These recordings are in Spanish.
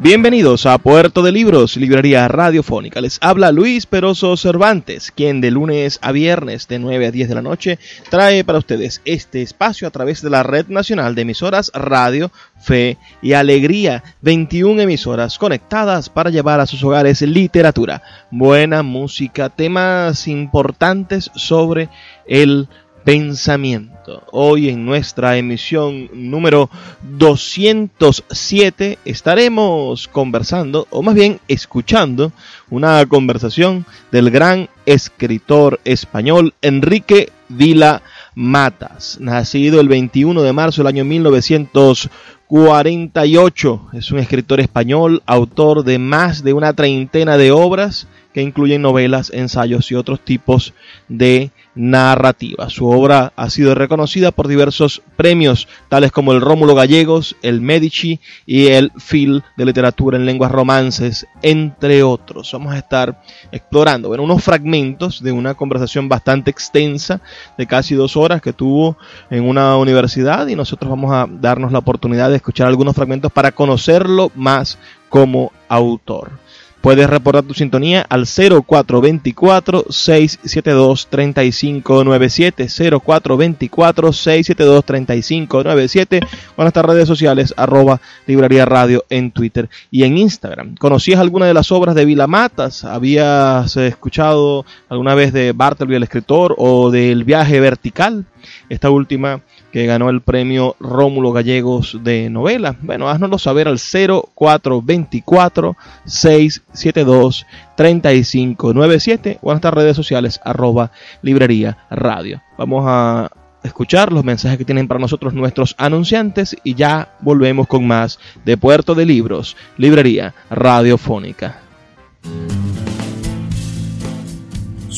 Bienvenidos a Puerto de Libros, Librería Radiofónica. Les habla Luis Peroso Cervantes, quien de lunes a viernes de 9 a 10 de la noche trae para ustedes este espacio a través de la Red Nacional de Emisoras Radio, Fe y Alegría. 21 emisoras conectadas para llevar a sus hogares literatura, buena música, temas importantes sobre el pensamiento. Hoy en nuestra emisión número 207 estaremos conversando, o más bien escuchando, una conversación del gran escritor español Enrique Vila Matas, nacido el 21 de marzo del año 1948. Es un escritor español, autor de más de una treintena de obras que incluyen novelas, ensayos y otros tipos de narrativa. Su obra ha sido reconocida por diversos premios, tales como el Rómulo Gallegos, el Medici y el Phil de Literatura en Lenguas Romances, entre otros. Vamos a estar explorando bueno, unos fragmentos de una conversación bastante extensa de casi dos horas que tuvo en una universidad y nosotros vamos a darnos la oportunidad de escuchar algunos fragmentos para conocerlo más como autor. Puedes reportar tu sintonía al 0424-672-3597, 0424-672-3597 o en nuestras redes sociales arroba librería radio en Twitter y en Instagram. ¿Conocías alguna de las obras de Vila Matas? ¿Habías escuchado alguna vez de Bartleby el escritor o del viaje vertical? Esta última que ganó el premio Rómulo Gallegos de novela. Bueno, haznoslo saber al 0424 672 3597 o en nuestras redes sociales arroba librería radio. Vamos a escuchar los mensajes que tienen para nosotros nuestros anunciantes y ya volvemos con más de Puerto de Libros, Librería Radiofónica.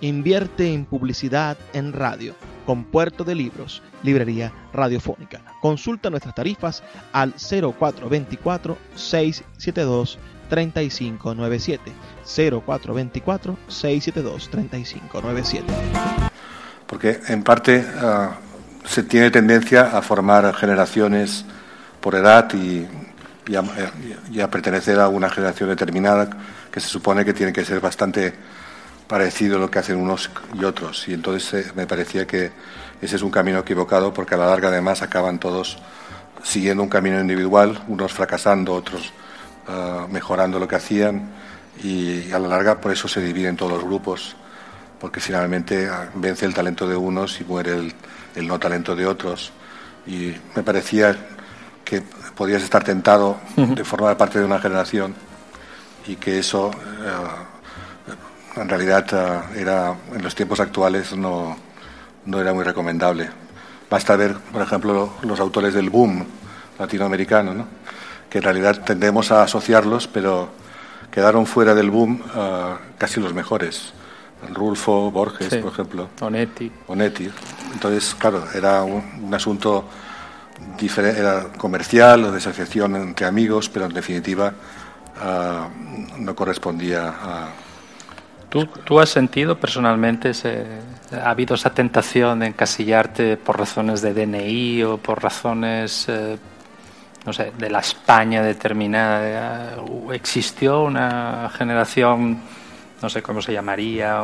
Invierte en publicidad en radio con Puerto de Libros, Librería Radiofónica. Consulta nuestras tarifas al 0424 672 3597 0424 672 3597. Porque en parte uh, se tiene tendencia a formar generaciones por edad y, y, y a pertenecer a una generación determinada que se supone que tiene que ser bastante parecido lo que hacen unos y otros. Y entonces eh, me parecía que ese es un camino equivocado porque a la larga además acaban todos siguiendo un camino individual, unos fracasando, otros uh, mejorando lo que hacían y a la larga por eso se dividen todos los grupos porque finalmente ah, vence el talento de unos y muere el, el no talento de otros. Y me parecía que podías estar tentado de formar parte de una generación y que eso eh, en realidad eh, era en los tiempos actuales no, no era muy recomendable. Basta ver, por ejemplo, los autores del boom latinoamericano, ¿no? que en realidad tendemos a asociarlos, pero quedaron fuera del boom uh, casi los mejores. Rulfo, Borges, Sí. por ejemplo. Onetti. Onetti. Entonces, claro, era un, un asunto era comercial o de asociación entre amigos, pero en definitiva ah, no correspondía a... ¿Tú, tú has sentido personalmente, ese- ha habido esa tentación de encasillarte por razones de DNI o por razones, eh, no sé, de la España determinada? Eh, ¿Existió una generación, no sé cómo se llamaría,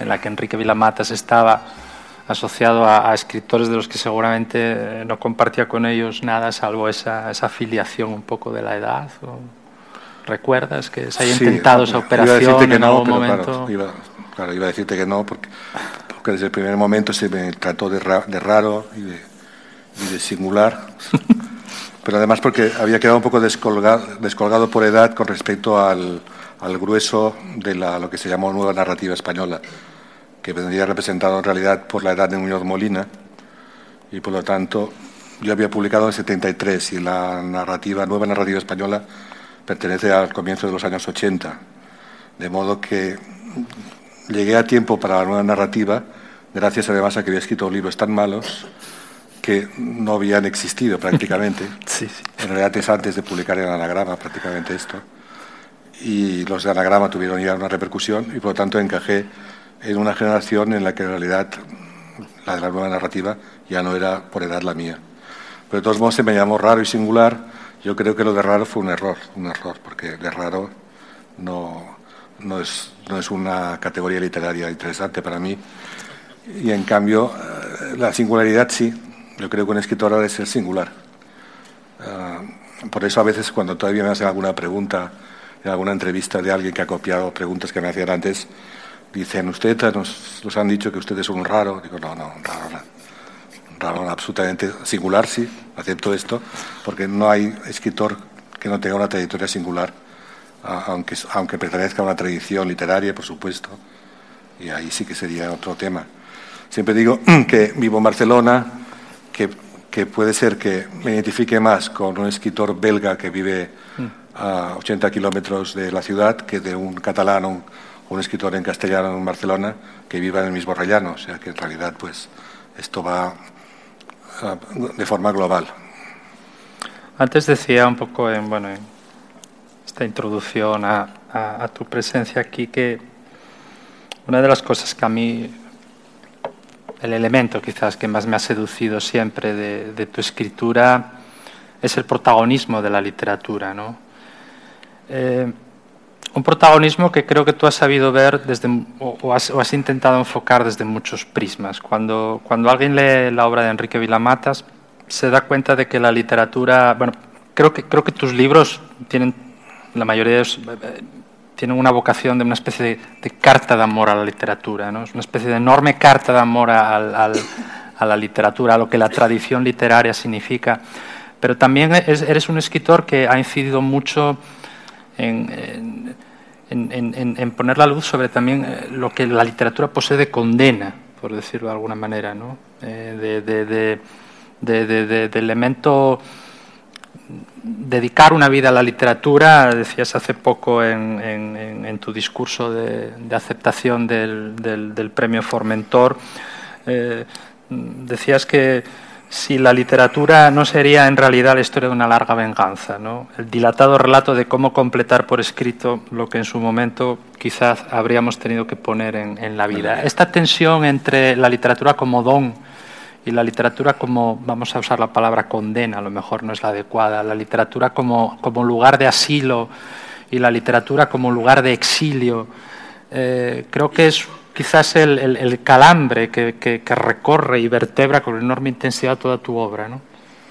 en la que Enrique Vilamatas estaba asociado a, escritores de los que seguramente no compartía con ellos nada, salvo esa, esa afiliación un poco de la edad? ¿Recuerdas que se haya Sí, intentado esa iba a decirte operación que en no, algún momento? Claro, iba, claro, iba a decirte que no, porque, porque desde el primer momento se me trató de, ra- de raro y de, y de singular. pero además porque había quedado un poco descolgado, descolgado por edad con respecto al, al grueso de la, lo que se llamó nueva narrativa española, que vendría representado en realidad por la edad de Muñoz Molina, y por lo tanto yo había publicado en el 73 y la narrativa, nueva narrativa española pertenece al comienzo de los años 80, de modo que llegué a tiempo para la nueva narrativa, gracias además a que había escrito libros tan malos que no habían existido prácticamente. Sí, sí. En realidad es antes de publicar el anagrama prácticamente esto. Y los de anagrama tuvieron ya una repercusión y por lo tanto encajé en una generación en la que en realidad la de la nueva narrativa ya no era por edad la mía. Pero de todos modos se me llamó raro y singular. Yo creo que lo de raro fue un error, un error, porque de raro no, no, es, no es una categoría literaria interesante para mí. Y en cambio, eh, la singularidad sí. Yo creo que un escritor ha de ser singular. Ah, por eso a veces cuando todavía me hacen alguna pregunta en alguna entrevista de alguien que ha copiado preguntas que me hacían antes, dicen, usted nos, nos han dicho que usted es un raro. Digo, no, no, un raro, absolutamente singular, sí, acepto esto, porque no hay escritor que no tenga una trayectoria singular, aunque, aunque pertenezca a una tradición literaria, por supuesto, y ahí sí que sería otro tema. Siempre digo que vivo en Barcelona, que, que puede ser que me identifique más con un escritor belga que vive a 80 kilómetros de la ciudad que de un catalán o un, un escritor en castellano en Barcelona que viva en el mismo rellano. O sea que en realidad pues esto va de forma global. Antes decía un poco en, bueno, en esta introducción a, a- a tu presencia aquí que una de las cosas que a mí, el elemento quizás que más me ha seducido siempre de, de tu escritura es el protagonismo de la literatura, ¿no? Eh, un protagonismo que creo que tú has sabido ver desde, o, o has, o has intentado enfocar desde muchos prismas. Cuando, cuando alguien lee la obra de Enrique Vilamatas, se da cuenta de que la literatura, bueno, creo que, creo que tus libros tienen, la mayoría de ellos, eh, tienen una vocación de una especie de, de carta de amor a la literatura, ¿no? Es una especie de enorme carta de amor al- al- a la literatura, a lo que la tradición literaria significa. Pero también es- eres un escritor que ha incidido mucho en, en- en- en- en- poner la luz sobre también eh, lo que la literatura posee de condena, por decirlo de alguna manera, ¿no? Eh, de, de- de- elemento dedicar una vida a la literatura, decías hace poco en, en- tu discurso de aceptación del, del- del premio Formentor, eh, decías que si la literatura no sería en realidad la historia de una larga venganza, ¿no? el dilatado relato de cómo completar por escrito lo que en su momento quizás habríamos tenido que poner en, en la vida. Esta tensión entre la literatura como don y la literatura como, vamos a usar la palabra condena, a lo mejor no es la adecuada, la literatura como, como lugar de asilo y la literatura como lugar de exilio, eh, creo que es quizás el, el- el calambre que, que- que recorre y vertebra con enorme intensidad toda tu obra, ¿no?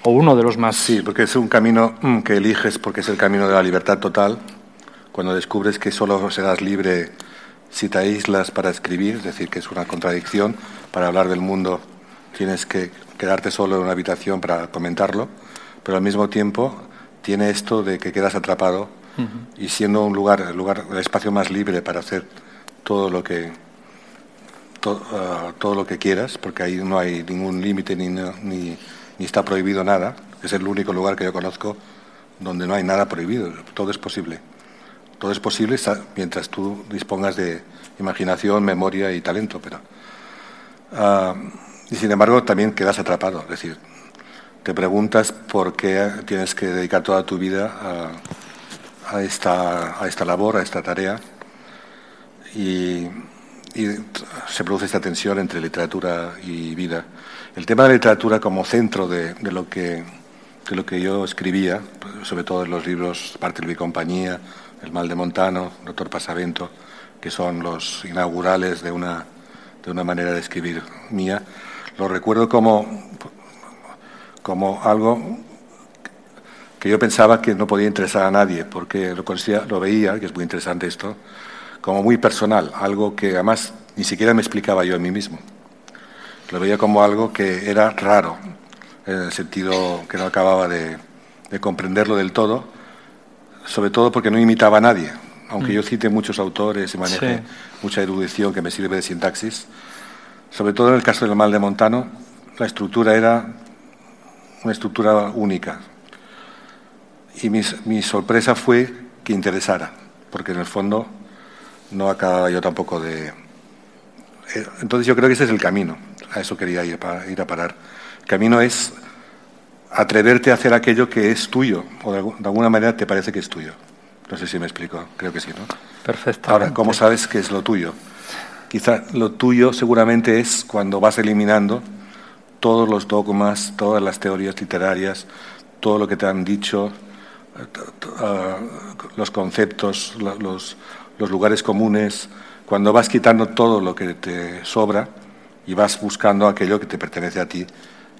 O uno de los más... Sí, porque es un camino mm, que eliges porque es el camino de la libertad total. Cuando descubres que solo serás libre si te aíslas para escribir, es decir, que es una contradicción. Para hablar del mundo tienes que quedarte solo en una habitación para comentarlo, pero al mismo tiempo tiene esto de que quedas atrapado y siendo un lugar, el lugar, el espacio más libre para hacer todo lo que ah, todo lo que quieras, porque ahí no hay ningún límite ni, ni, está prohibido nada. Es el único lugar que yo conozco donde no hay nada prohibido, todo es posible. Todo es posible mientras tú dispongas de imaginación, memoria y talento, pero ah, y sin embargo también quedas atrapado, es decir, te preguntas por qué tienes que dedicar toda tu vida a, esta, a esta labor, a esta tarea, y, se produce esta tensión entre literatura y vida. El tema de la literatura como centro de, lo, que, de lo que yo escribía, sobre todo en los libros Parte de compañía, El mal de Montano, Doctor Pasavento, que son los inaugurales de una, de una manera de escribir mía, lo recuerdo como, como algo que yo pensaba que no podía interesar a nadie, porque lo, lo veía, que es muy interesante esto, como muy personal, algo que además ni siquiera me explicaba yo a mí mismo. Lo veía como algo que era raro, en el sentido que no acababa de, comprenderlo del todo, sobre todo porque no imitaba a nadie. Aunque mm. yo cite muchos autores y maneje mucha erudición que me sirve de sintaxis, sobre todo en el caso del mal de Montano, la estructura era una estructura única. Y mi, sorpresa fue que interesara, porque en el fondo no acababa yo tampoco de... Eh, entonces yo creo que ese es el camino, a eso quería ir, ir a parar. El camino es atreverte a hacer aquello que es tuyo, o de, alguna manera te parece que es tuyo. No sé si me explico, creo que sí, ¿no? Perfecto. Ahora, ¿cómo sabes que es lo tuyo? Quizá lo tuyo seguramente es cuando vas eliminando todos los dogmas, todas las teorías literarias, todo lo que te han dicho, eh, los conceptos, los, lugares comunes, cuando vas quitando todo lo que te sobra y vas buscando aquello que te pertenece a ti,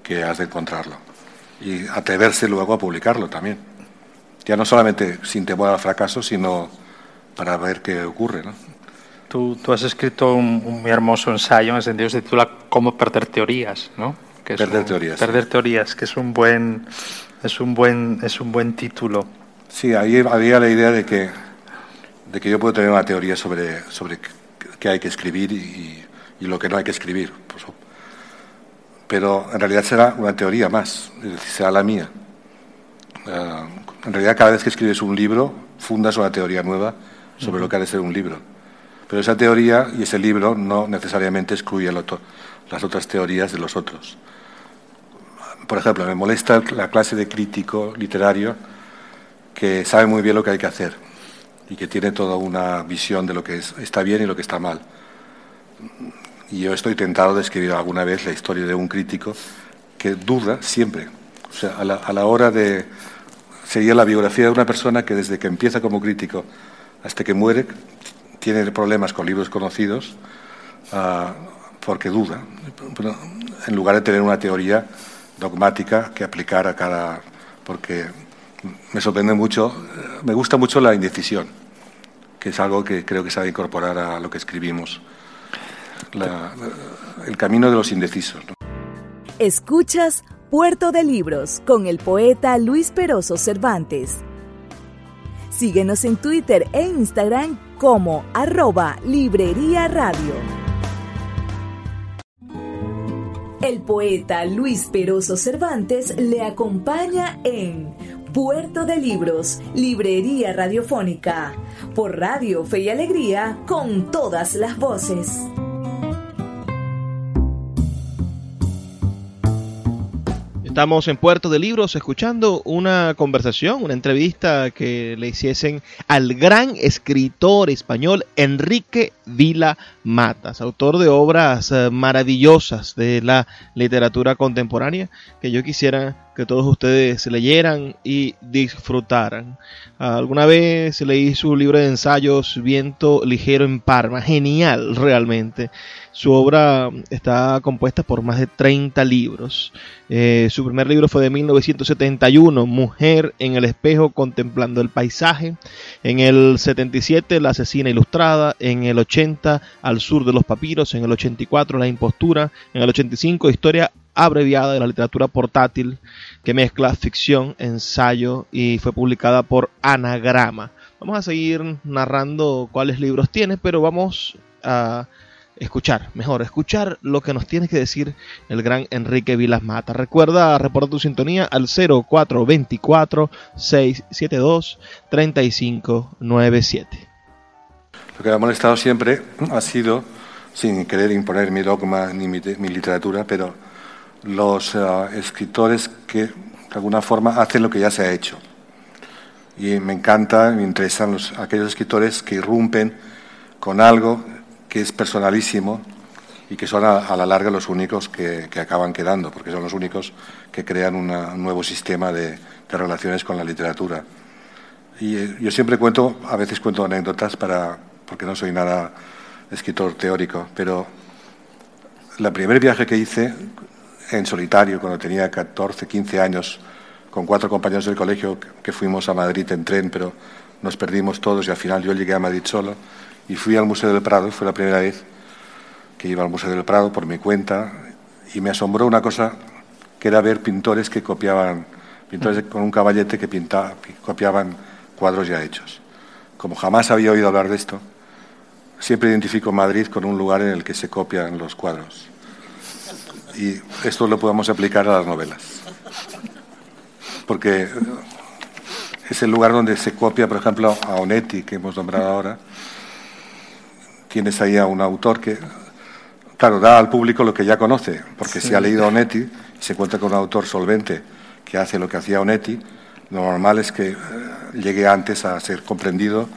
que has de encontrarlo. Y atreverse luego a publicarlo también. Ya no solamente sin temor al fracaso, sino para ver qué ocurre. ¿no? Tú, has escrito un, muy hermoso ensayo en el sentido se titula Cómo perder teorías, ¿no? Que perder teorías. Perder teorías, que es un buen, es un buen, es un buen título. Sí, ahí había la idea de que, de que yo puedo tener una teoría sobre, sobre qué hay que escribir y, lo que no hay que escribir. Pues, pero en realidad será una teoría más, es decir, será la mía. Ah, en realidad, cada vez que escribes un libro, fundas una teoría nueva sobre lo que ha de ser un libro. Pero esa teoría y ese libro no necesariamente excluye las otras teorías de los otros. Por ejemplo, me molesta la clase de crítico literario que sabe muy bien lo que hay que hacer y que tiene toda una visión de lo que está bien y lo que está mal. Y yo estoy tentado de escribir alguna vez la historia de un crítico que duda siempre. O sea, a la, a la hora de... Sería la biografía de una persona que desde que empieza como crítico hasta que muere tiene problemas con libros conocidos ah, porque duda, en lugar de tener una teoría dogmática que aplicar a cada... porque me sorprende mucho, me gusta mucho la indecisión, que es algo que creo que de incorporar a lo que escribimos. el camino de los indecisos. Escuchas Puerto de Libros con el poeta Luis Peroso Cervantes. Síguenos en Twitter e Instagram como arroba Librería Radio. El poeta Luis Peroso Cervantes le acompaña en Puerto de Libros, Librería Radiofónica, por Radio Fe y Alegría, con todas las voces. Estamos en Puerto de Libros escuchando una conversación, una entrevista que le hiciesen al gran escritor español Enrique Vila Matas, autor de obras eh, maravillosas de la literatura contemporánea que yo quisiera que todos ustedes leyeran y disfrutaran. Alguna vez leí su libro de ensayos Viento Ligero en Parma, genial realmente. Su obra está compuesta por más de 30 libros. Eh, su primer libro fue de 1971, Mujer en el espejo contemplando el paisaje. En el 77, La asesina ilustrada. En el 80, Al al sur de los papiros, en el 84 La impostura, en el 85 Historia abreviada de la literatura portátil que mezcla ficción, ensayo y fue publicada por Anagrama. Vamos a seguir narrando cuáles libros tiene, pero vamos a escuchar, mejor, escuchar lo que nos tiene que decir el gran Enrique Vilas Mata. Recuerda reportar tu sintonía al 0424 672 3597. Lo que me ha molestado siempre ha sido, sin querer imponer mi dogma ni mi, literatura, pero los eh, escritores que de alguna forma hacen lo que ya se ha hecho. Y me encanta, me interesan los, aquellos escritores que irrumpen con algo que es personalísimo y que son a, la larga los únicos que, acaban quedando, porque son los únicos que crean un nuevo sistema de, relaciones con la literatura. Y eh, yo siempre cuento, a veces cuento anécdotas para, porque no soy nada escritor teórico, pero el primer viaje que hice en solitario, cuando tenía 14, 15 años, con cuatro compañeros del colegio que fuimos a Madrid en tren, pero nos perdimos todos y al final yo llegué a Madrid solo y fui al Museo del Prado, fue la primera vez que iba al Museo del Prado por mi cuenta y me asombró una cosa que era ver pintores que copiaban, pintores con un caballete que pintaba, copiaban cuadros ya hechos. Como jamás había oído hablar de esto, siempre identifico Madrid con un lugar en el que se copian los cuadros. Y esto lo podemos aplicar a las novelas. Porque es el lugar donde se copia, por ejemplo, a Onetti, que hemos nombrado ahora, tienes ahí a un autor que, claro, da al público lo que ya conoce, porque si ha leído a Onetti y se encuentra con un autor solvente que hace lo que hacía Onetti, lo normal es que eh, llegue antes a ser comprendido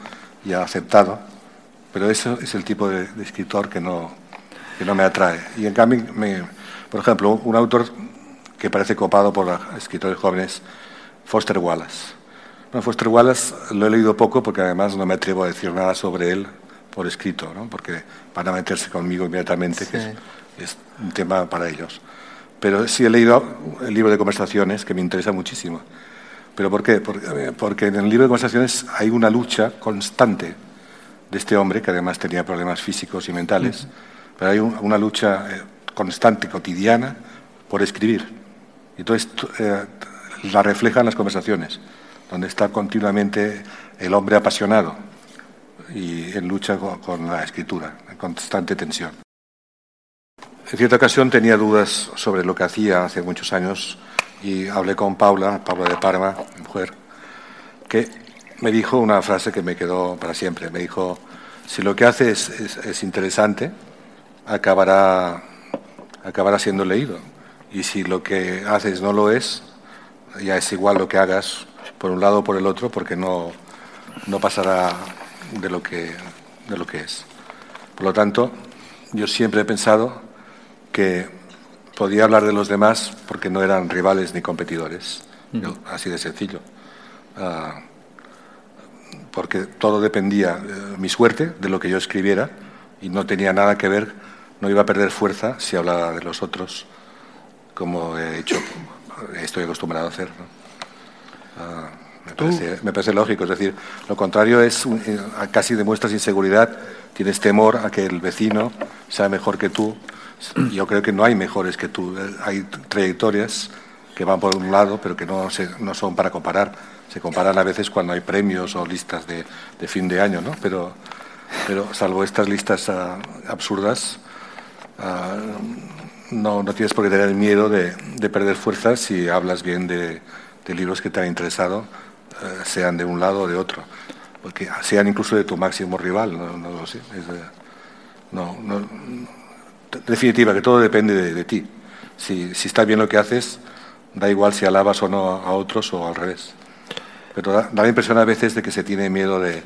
y aceptado. Pero eso es el tipo de, escritor que no, que no me atrae. Y en cambio, me, por ejemplo, un autor que parece copado por escritores jóvenes, Foster Wallace. Bueno, Foster Wallace lo he leído poco porque además no me atrevo a decir nada sobre él por escrito, ¿no? porque van a meterse conmigo inmediatamente, que es, un tema para ellos. Pero sí he leído el libro de conversaciones, que me interesa muchísimo. ¿Pero por qué? Porque, en el libro de conversaciones hay una lucha constante de este hombre, que además tenía problemas físicos y mentales, pero hay una lucha eh, constante, cotidiana, por escribir. Y entonces eh, la reflejan las conversaciones, donde está continuamente el hombre apasionado, y en lucha con, la escritura, en constante tensión. En cierta ocasión tenía dudas sobre lo que hacía hace muchos años y hablé con Paula, Paula de Parma, mujer, que me dijo una frase que me quedó para siempre. Me dijo, si lo que haces es, interesante, acabará, acabará siendo leído. Y si lo que haces no lo es, ya es igual lo que hagas por un lado o por el otro, porque no, no pasará de lo que, de lo que es. Por lo tanto, yo siempre he pensado que podía hablar de los demás porque no eran rivales ni competidores, así de sencillo. Ah, porque todo dependía, de mi suerte, de lo que yo escribiera y no tenía nada que ver, no iba a perder fuerza si hablaba de los otros, como he hecho, estoy acostumbrado a hacer. Ah, me parece, lógico, es decir, lo contrario es eh, casi demuestras inseguridad, tienes temor a que el vecino sea mejor que tú. Yo creo que no hay mejores que tú, hay trayectorias que van por un lado, pero que no, no son para comparar. Se comparan a veces cuando hay premios o listas de, fin de año, ¿no? Pero, pero salvo estas listas ah, absurdas, ah, no, no, tienes por qué tener miedo de, perder fuerzas si hablas bien de, libros que te han interesado eh, sean de un lado o de otro, porque sean incluso de tu máximo rival, no, no, definitiva, que todo depende de, ti. Si, si está bien lo que haces, da igual si alabas o no a otros o al revés. Pero da, la impresión a veces de que se tiene miedo de,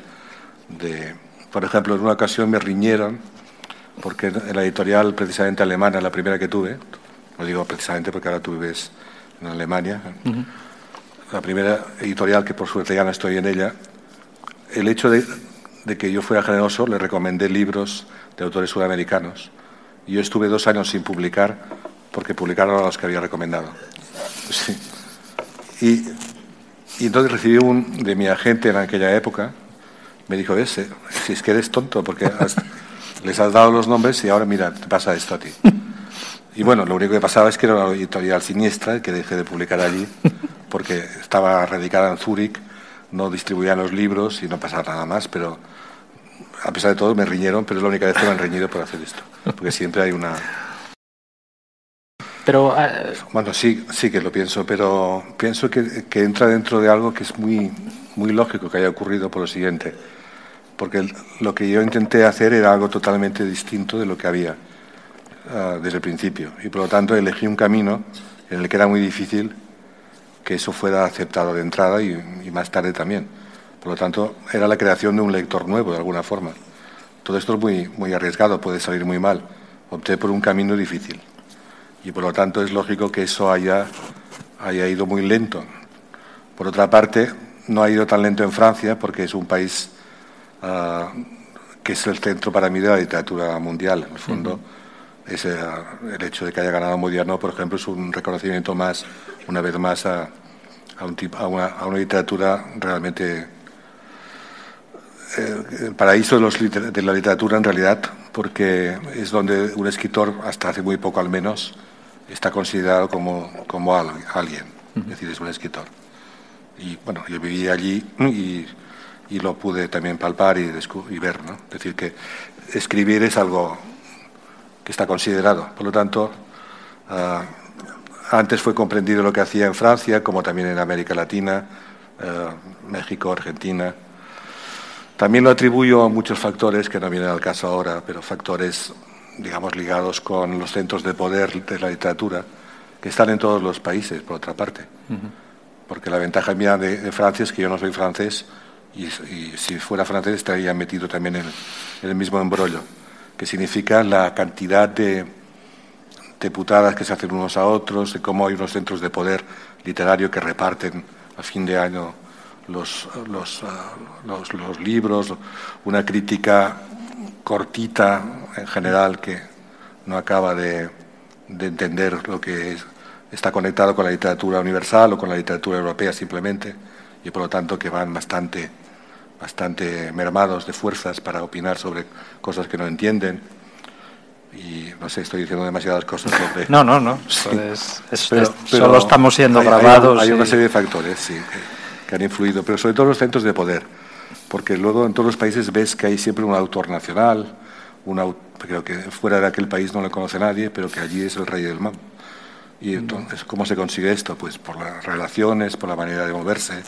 de, por ejemplo, en una ocasión me riñeron, porque en la editorial precisamente alemana, la primera que tuve, no digo precisamente porque ahora tú vives en Alemania, la primera editorial, que por suerte ya no estoy en ella, el hecho de, que yo fuera generoso, le recomendé libros de autores sudamericanos. Y yo estuve dos años sin publicar porque publicaron a los que había recomendado. Y, entonces recibí un, de mi agente en aquella época, me dijo, ese, si es que eres tonto, porque has, les has dado los nombres y ahora mira, te pasa esto a ti. Y bueno, lo único que pasaba es que era una editorial siniestra que dejé de publicar allí porque estaba radicada en Zúrich, no distribuían los libros y no pasaba nada más, pero a pesar de todo me riñeron, pero es la única vez que me han reñido por hacer esto, porque siempre hay una... Pero... Eh, bueno, sí, sí que lo pienso, pero pienso que, entra dentro de algo que es muy, muy lógico que haya ocurrido por lo siguiente, porque lo que yo intenté hacer era algo totalmente distinto de lo que había Ah, desde el principio y por lo tanto elegí un camino en el que era muy difícil que eso fuera aceptado de entrada y, más tarde también. Por lo tanto, era la creación de un lector nuevo de alguna forma. Todo esto es muy, muy arriesgado, puede salir muy mal. Opté por un camino difícil y por lo tanto es lógico que eso haya, haya ido muy lento. Por otra parte, no ha ido tan lento en Francia porque es un país ah, que es el centro para mí de la literatura mundial. En el fondo, ese, el hecho de que haya ganado Modiano, por ejemplo, es un reconocimiento más, una vez más, a, a, una, literatura realmente eh, el paraíso de, los, de, la literatura en realidad, porque es donde un escritor, hasta hace muy poco al menos, está considerado como, como alguien, es decir, es un escritor. Y bueno, yo viví allí y, y lo pude también palpar y, y ver, ¿no? Es decir, que escribir es algo que está considerado. Por lo tanto, ah, antes fue comprendido lo que hacía en Francia, como también en América Latina, ah, México, Argentina. También lo atribuyo a muchos factores que no vienen al caso ahora, pero factores, digamos, ligados con los centros de poder de la literatura, que están en todos los países, por otra parte. Porque la ventaja mía de, Francia es que yo no soy francés y, si fuera francés estaría metido también en el mismo embrollo que significa la cantidad de, deputadas que se hacen unos a otros, de cómo hay unos centros de poder literario que reparten a fin de año los, los, ah, los, libros, una crítica cortita en general que no acaba de, de entender lo que está conectado con la literatura universal o con la literatura europea simplemente, y por lo tanto que van bastante bastante mermados de fuerzas para opinar sobre cosas que no entienden. Y no sé, estoy diciendo demasiadas cosas sobre... No, no, no. solo estamos siendo grabados. Hay, una serie de factores, sí, que, han influido, pero sobre todo los centros de poder. Porque luego en todos los países ves que hay siempre un autor nacional, un creo que fuera de aquel país no le conoce nadie, pero que allí es el rey del mambo. Y entonces, ¿cómo se consigue esto? Pues por las relaciones, por la manera de moverse,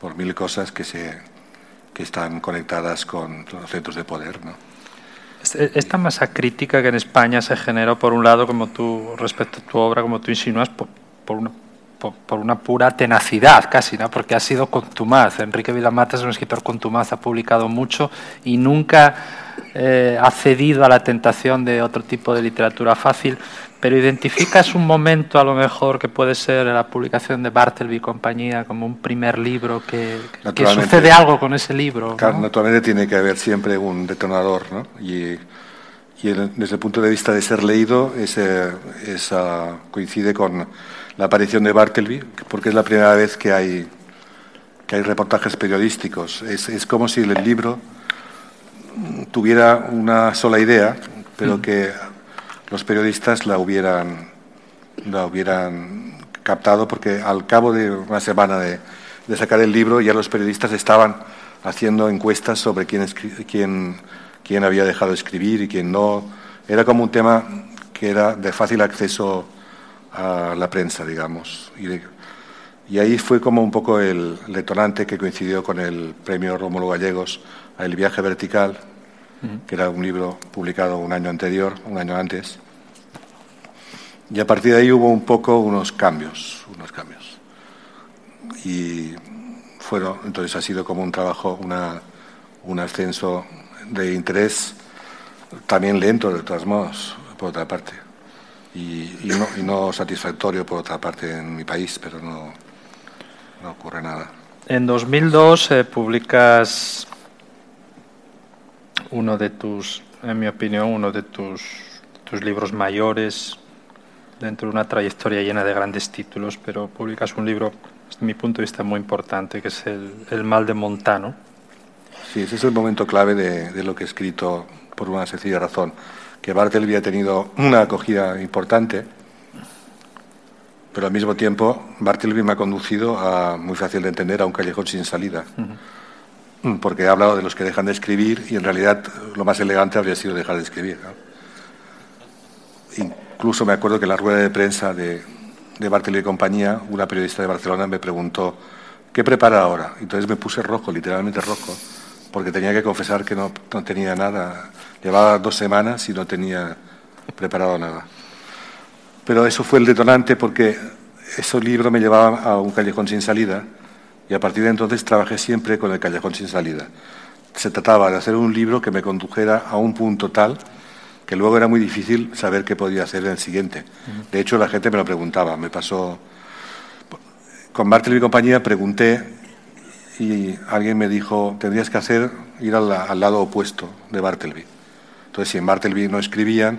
por mil cosas que se, que están conectadas con los centros de poder. ¿no? Esta masa crítica que en España se generó, por un lado, como tú, respecto a tu obra, como tú insinúas, por, por una, por, una pura tenacidad casi, ¿no? porque ha sido contumaz. Enrique Vilamata es un escritor contumaz, ha publicado mucho y nunca eh, ha cedido a la tentación de otro tipo de literatura fácil pero identificas un momento a lo mejor que puede ser la publicación de Bartleby y compañía como un primer libro que, que sucede algo con ese libro. Claro, naturalmente tiene que haber siempre un detonador, ¿no? Y, y desde el punto de vista de ser leído, ese, esa coincide con la aparición de Bartleby, porque es la primera vez que hay, que hay reportajes periodísticos. Es, es como si el libro tuviera una sola idea, pero que los periodistas la hubieran, la hubieran captado, porque al cabo de una semana de, sacar el libro ya los periodistas estaban haciendo encuestas sobre quién, quién, quién había dejado de escribir y quién no. Era como un tema que era de fácil acceso a la prensa, digamos. Y, ahí fue como un poco el detonante que coincidió con el premio Rómulo Gallegos a El viaje vertical, que era un libro publicado un año anterior, un año antes. Y a partir de ahí hubo un poco unos cambios, unos cambios. Y fueron, entonces ha sido como un trabajo, una, un ascenso de interés también lento, de todos modos, por otra parte. Y, no, y no, satisfactorio, por otra parte, en mi país, pero no, no ocurre nada. En 2002 eh, publicas uno de tus, en mi opinión, uno de tus, tus libros mayores, dentro de una trayectoria llena de grandes títulos, pero publicas un libro, desde mi punto de vista, muy importante, que es El, mal de Montano. Sí, ese es el momento clave de, lo que he escrito por una sencilla razón, que Bartleby ha tenido una acogida importante, pero al mismo tiempo Bartleby me ha conducido a, muy fácil de entender, a un callejón sin salida. Porque he hablado de los que dejan de escribir y en realidad lo más elegante habría sido dejar de escribir. Incluso me acuerdo que en la rueda de prensa de, de Bartleby y compañía, una periodista de Barcelona me preguntó, ¿qué prepara ahora? Entonces me puse rojo, literalmente rojo, porque tenía que confesar que no, no tenía nada. Llevaba dos semanas y no tenía preparado nada. Pero eso fue el detonante porque esos libros me llevaban a un callejón sin salida y a partir de entonces trabajé siempre con el callejón sin salida. Se trataba de hacer un libro que me condujera a un punto tal que luego era muy difícil saber qué podía hacer en el siguiente. De hecho, la gente me lo preguntaba. Me pasó. Con Bartleby y compañía pregunté y alguien me dijo: tendrías que hacer ir al, al lado opuesto de Bartleby. Entonces, si en Bartleby no escribían,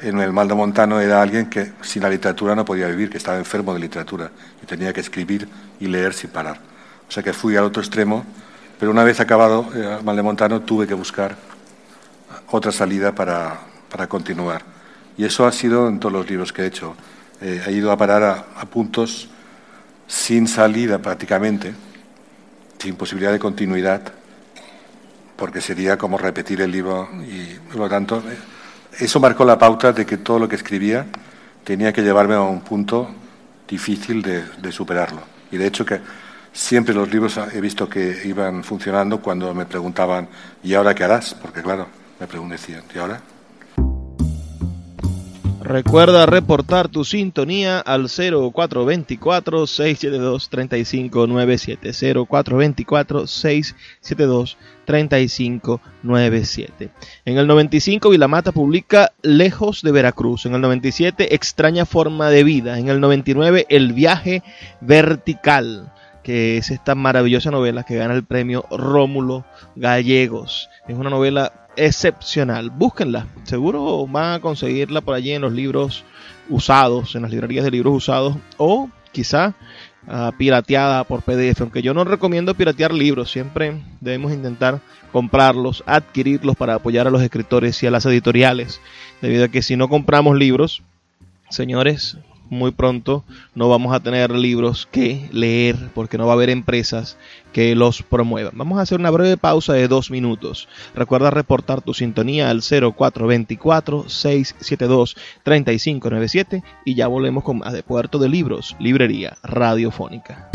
en el Maldo Montano era alguien que sin la literatura no podía vivir, que estaba enfermo de literatura y tenía que escribir y leer sin parar. O sea que fui al otro extremo, pero una vez acabado eh, Maldo Montano tuve que buscar otra salida para, para, continuar. Y eso ha sido en todos los libros que he hecho. Eh, he ido a parar a, a puntos sin salida prácticamente, sin posibilidad de continuidad, porque sería como repetir el libro y, por lo tanto, eso marcó la pauta de que todo lo que escribía tenía que llevarme a un punto difícil de, superarlo. Y de hecho que siempre los libros he visto que iban funcionando cuando me preguntaban, ¿y ahora qué harás? Porque claro, me decían, ¿y ahora? Recuerda reportar tu sintonía al 0424-672-3597. 0424-672-3597. En el 95 Vilamata publica Lejos de Veracruz. En el 97 Extraña Forma de Vida. En el 99 El Viaje Vertical que es esta maravillosa novela que gana el premio Rómulo Gallegos. Es una novela excepcional. Búsquenla. Seguro van a conseguirla por allí en los libros usados, en las librerías de libros usados o quizá uh, pirateada por PDF. Aunque yo no recomiendo piratear libros, siempre debemos intentar comprarlos, adquirirlos para apoyar a los escritores y a las editoriales. Debido a que si no compramos libros, señores, muy pronto no vamos a tener libros que leer porque no va a haber empresas que los promuevan. Vamos a hacer una breve pausa de dos minutos. Recuerda reportar tu sintonía al 0424-672-3597 y ya volvemos con más de Puerto de Libros, Librería Radiofónica.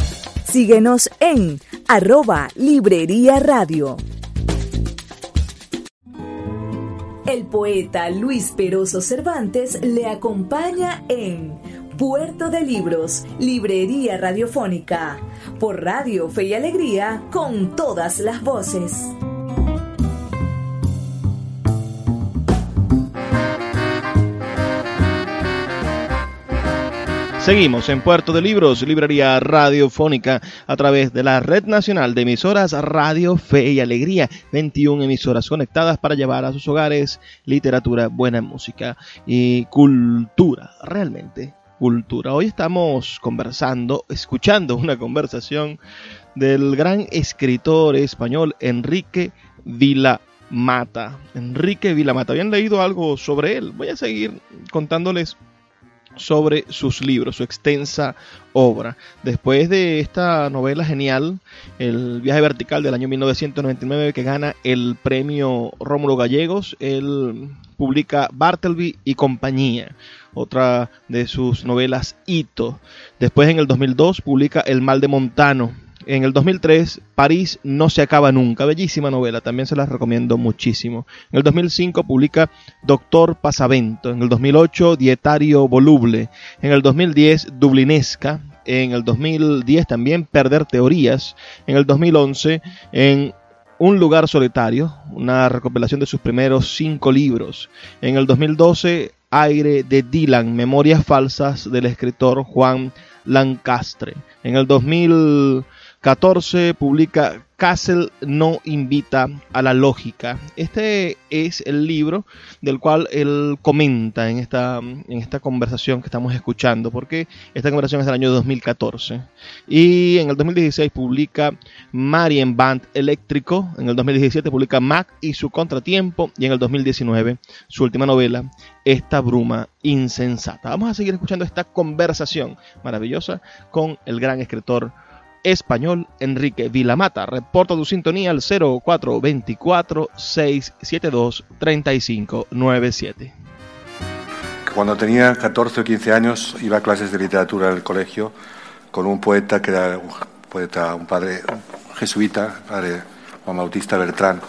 Síguenos en arroba Librería Radio. El poeta Luis Peroso Cervantes le acompaña en Puerto de Libros, Librería Radiofónica, por Radio Fe y Alegría, con todas las voces. Seguimos en Puerto de Libros, Librería Radiofónica, a través de la Red Nacional de Emisoras Radio Fe y Alegría. 21 emisoras conectadas para llevar a sus hogares literatura, buena música y cultura. Realmente cultura. Hoy estamos conversando, escuchando una conversación del gran escritor español Enrique Vilamata. Enrique Vilamata. ¿Habían leído algo sobre él? Voy a seguir contándoles sobre sus libros, su extensa obra. Después de esta novela genial, El viaje vertical del año 1999 que gana el premio Rómulo Gallegos, él publica Bartleby y compañía, otra de sus novelas hito. Después en el 2002 publica El mal de Montano, en el 2003, París no se acaba nunca, bellísima novela, también se la recomiendo muchísimo. En el 2005 publica Doctor Pasavento, en el 2008 Dietario Voluble, en el 2010 Dublinesca, en el 2010 también Perder Teorías, en el 2011 en un lugar solitario, una recopilación de sus primeros cinco libros. En el 2012, Aire de Dylan, Memorias Falsas del escritor Juan Lancastre. En el 2000 14 publica Castle no invita a la lógica. Este es el libro del cual él comenta en esta, en esta conversación que estamos escuchando, porque esta conversación es del año 2014. Y en el 2016 publica Marien Band Eléctrico, en el 2017 publica Mac y su contratiempo, y en el 2019 su última novela, Esta bruma insensata. Vamos a seguir escuchando esta conversación maravillosa con el gran escritor español Enrique Vilamata. Reporta tu sintonía al 0424-672-3597. Cuando tenía 14 o 15 años iba a clases de literatura en el colegio con un poeta que era un poeta, un padre jesuita, padre Juan Bautista Bertrán,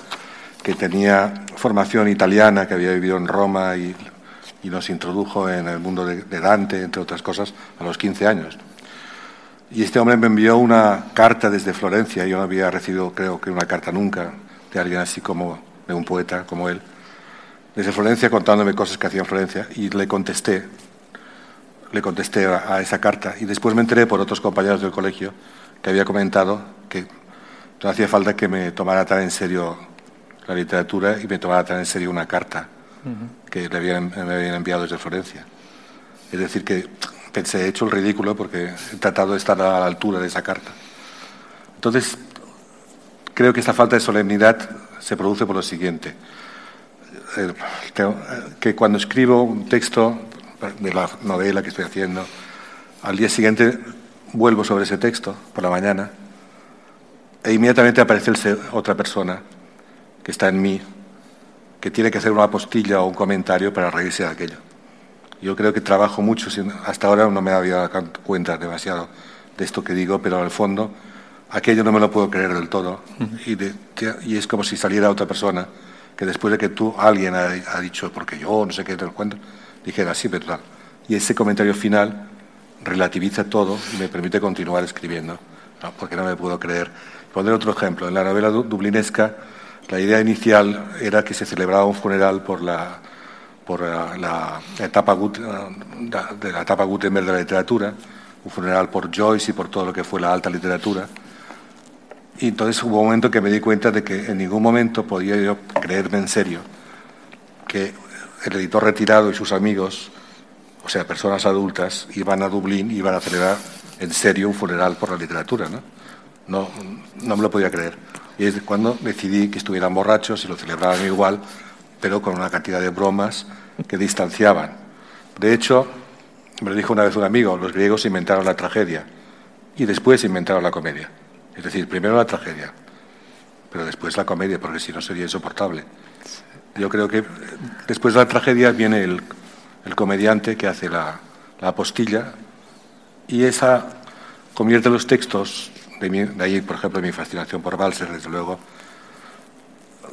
que tenía formación italiana, que había vivido en Roma y, nos introdujo en el mundo de, de Dante, entre otras cosas, a los 15 años. Y este hombre me envió una carta desde Florencia. Yo no había recibido, creo que, una carta nunca de alguien así como, de un poeta como él. Desde Florencia contándome cosas que hacía en Florencia y le contesté. Le contesté a, esa carta. Y después me enteré por otros compañeros del colegio que había comentado que no hacía falta que me tomara tan en serio la literatura y me tomara tan en serio una carta que le habían, me habían enviado desde Florencia. Es decir, que pensé, he hecho el ridículo porque he tratado de estar a la altura de esa carta. Entonces, creo que esta falta de solemnidad se produce por lo siguiente, eh, que cuando escribo un texto de la novela que estoy haciendo, al día siguiente vuelvo sobre ese texto por la mañana e inmediatamente aparece otra persona que está en mí, que tiene que hacer una apostilla o un comentario para reírse de aquello. Yo creo que trabajo mucho, hasta ahora no me había dado cuenta demasiado de esto que digo, pero al fondo aquello no me lo puedo creer del todo. y, y, es como si saliera otra persona que después de que tú, alguien ha, dicho, porque yo no sé qué te lo cuento, dijera, sí, pero tal. Y ese comentario final relativiza todo y me permite continuar escribiendo, porque no me puedo creer. Poner otro ejemplo, en la novela dublinesca, la idea inicial era que se celebraba un funeral por la por la, etapa de la etapa Gutenberg de la literatura, un funeral por Joyce y por todo lo que fue la alta literatura. Y entonces hubo un momento que me di cuenta de que en ningún momento podía yo creerme en serio que el editor retirado y sus amigos, o sea, personas adultas, iban a Dublín y iban a celebrar en serio un funeral por la literatura. ¿no? No, no me lo podía creer. Y es cuando decidí que estuvieran borrachos y lo celebraban igual, pero con una cantidad de bromas que distanciaban. De hecho, me lo dijo una vez un amigo, los griegos inventaron la tragedia y después inventaron la comedia. Es decir, primero la tragedia, pero después la comedia, porque si no sería insoportable. Yo creo que después de la tragedia viene el, comediante que hace la, apostilla y esa convierte los textos, de, de ahí por ejemplo mi fascinación por Balser, desde luego,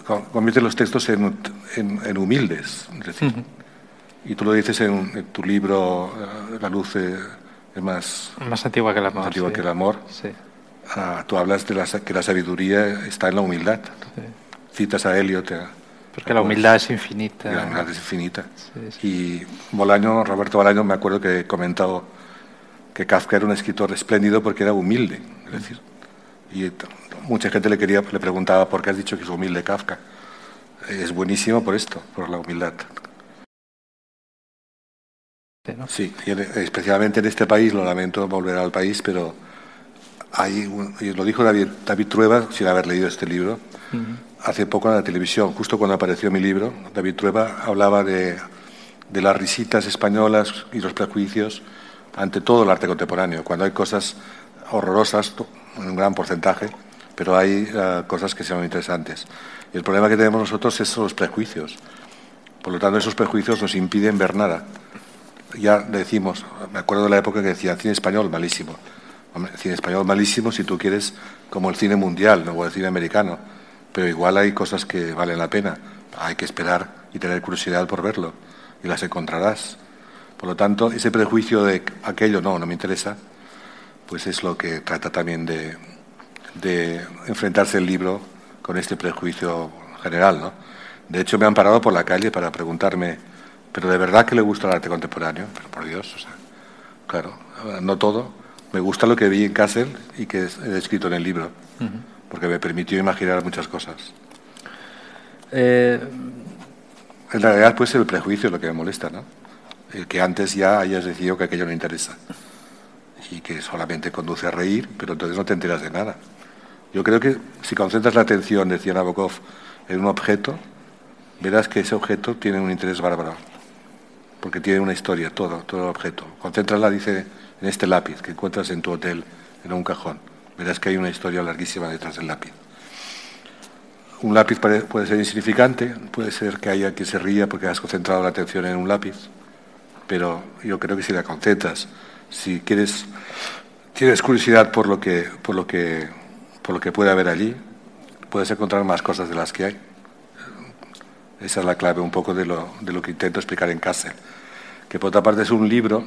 convierte los textos en, en, humildes. Y tú lo dices en, tu libro, eh, La luz es más, más antigua que el amor. antigua que el amor. Ah, tú hablas de la, que la sabiduría está en la humildad. Citas a Eliot. Eh, Porque la humildad es infinita. La humildad es infinita. Y Bolaño, Roberto Bolaño, me acuerdo que he comentado que Kafka era un escritor espléndido porque era humilde. Es decir, y mucha gente le, quería, le preguntaba por qué has dicho que es humilde Kafka. Es buenísimo por esto, por la humildad. Sí, especialmente en este país, lo lamento volver al país, pero hay lo dijo David, David Trueba, sin haber leído este libro, hace poco en la televisión, justo cuando apareció mi libro, David Trueba hablaba de, de las risitas españolas y los prejuicios ante todo el arte contemporáneo, cuando hay cosas horrorosas, un gran porcentaje, pero hay eh, cosas que son interesantes. Y el problema que tenemos nosotros es los prejuicios. Por lo tanto, esos prejuicios nos impiden ver nada. Ya decimos, me acuerdo de la época que decía cine español malísimo. cine español malísimo si tú quieres como el cine mundial ¿no? o el cine americano. Pero igual hay cosas que valen la pena. Hay que esperar y tener curiosidad por verlo. Y las encontrarás. Por lo tanto, ese prejuicio de aquello no, no me interesa, pues es lo que trata también de, de enfrentarse el libro con este prejuicio general. ¿no? De hecho, me han parado por la calle para preguntarme, ¿pero de verdad que le gusta el arte contemporáneo? Pero por Dios, o sea, claro, no todo. me gusta lo que vi en Kassel y que he escrito en el libro, porque me permitió imaginar muchas cosas. Eh, en realidad, pues el prejuicio es lo que me molesta, ¿no? El que antes ya hayas decidido que aquello no interesa y que solamente conduce a reír, pero entonces no te enteras de nada. Yo creo que si concentras la atención, decía Nabokov, en un objeto, verás que ese objeto tiene un interés bárbaro, porque tiene una historia, todo, todo el objeto. Concéntrala, dice, en este lápiz que encuentras en tu hotel, en un cajón. Verás que hay una historia larguísima detrás del lápiz. Un lápiz puede ser insignificante, puede ser que haya quien se ría porque has concentrado la atención en un lápiz, pero yo creo que si la concentras, si quieres, tienes curiosidad por lo que, por lo que, por lo que puede haber allí, puedes encontrar más cosas de las que hay. Esa es la clave un poco de lo, de lo que intento explicar en casa. Que por otra parte es un libro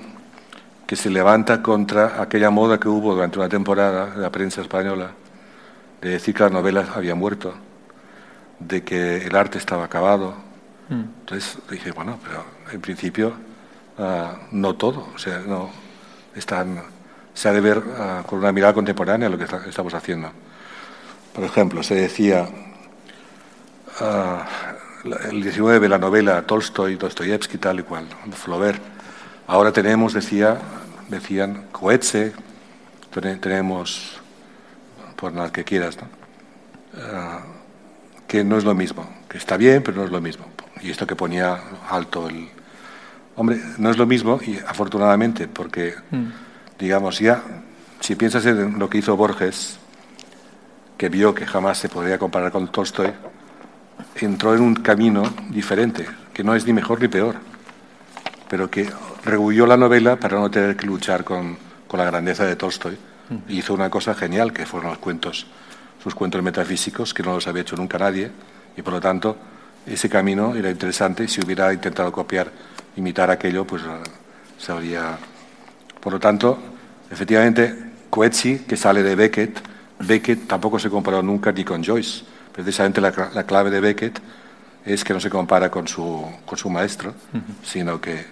que se levanta contra aquella moda que hubo durante una temporada de la prensa española de decir que la novela había muerto, de que el arte estaba acabado. Mm. Entonces dije, bueno, pero en principio ah, no todo, o sea, no están, se ha de ver ah, con una mirada contemporánea lo que estamos haciendo. Por ejemplo, se decía ah, el 19 de la novela Tolstoy, Dostoyevsky, tal y cual, Flaubert. Ahora tenemos, decía, decían Coetze, tenemos, por nada que quieras. Ah, que no es lo mismo, que está bien, pero no es lo mismo. Y esto que ponía alto el... Hombre, no es lo mismo, y afortunadamente, porque, mm. digamos, ya, si piensas en lo que hizo Borges, que vio que jamás se podría comparar con Tolstoy, entró en un camino diferente, que no es ni mejor ni peor, pero que rehuyó la novela para no tener que luchar con, con la grandeza de Tolstoy. Y hizo una cosa genial, que fueron los cuentos, sus cuentos metafísicos, que no los había hecho nunca nadie, y por lo tanto ese camino era interesante si hubiera intentado copiar, imitar aquello, pues eh, se habría... Por lo tanto, efectivamente, Coetzee, que sale de Beckett, Beckett tampoco se comparó nunca ni con Joyce. Precisamente la, clave de Beckett es que no se compara con su, con su maestro, sino que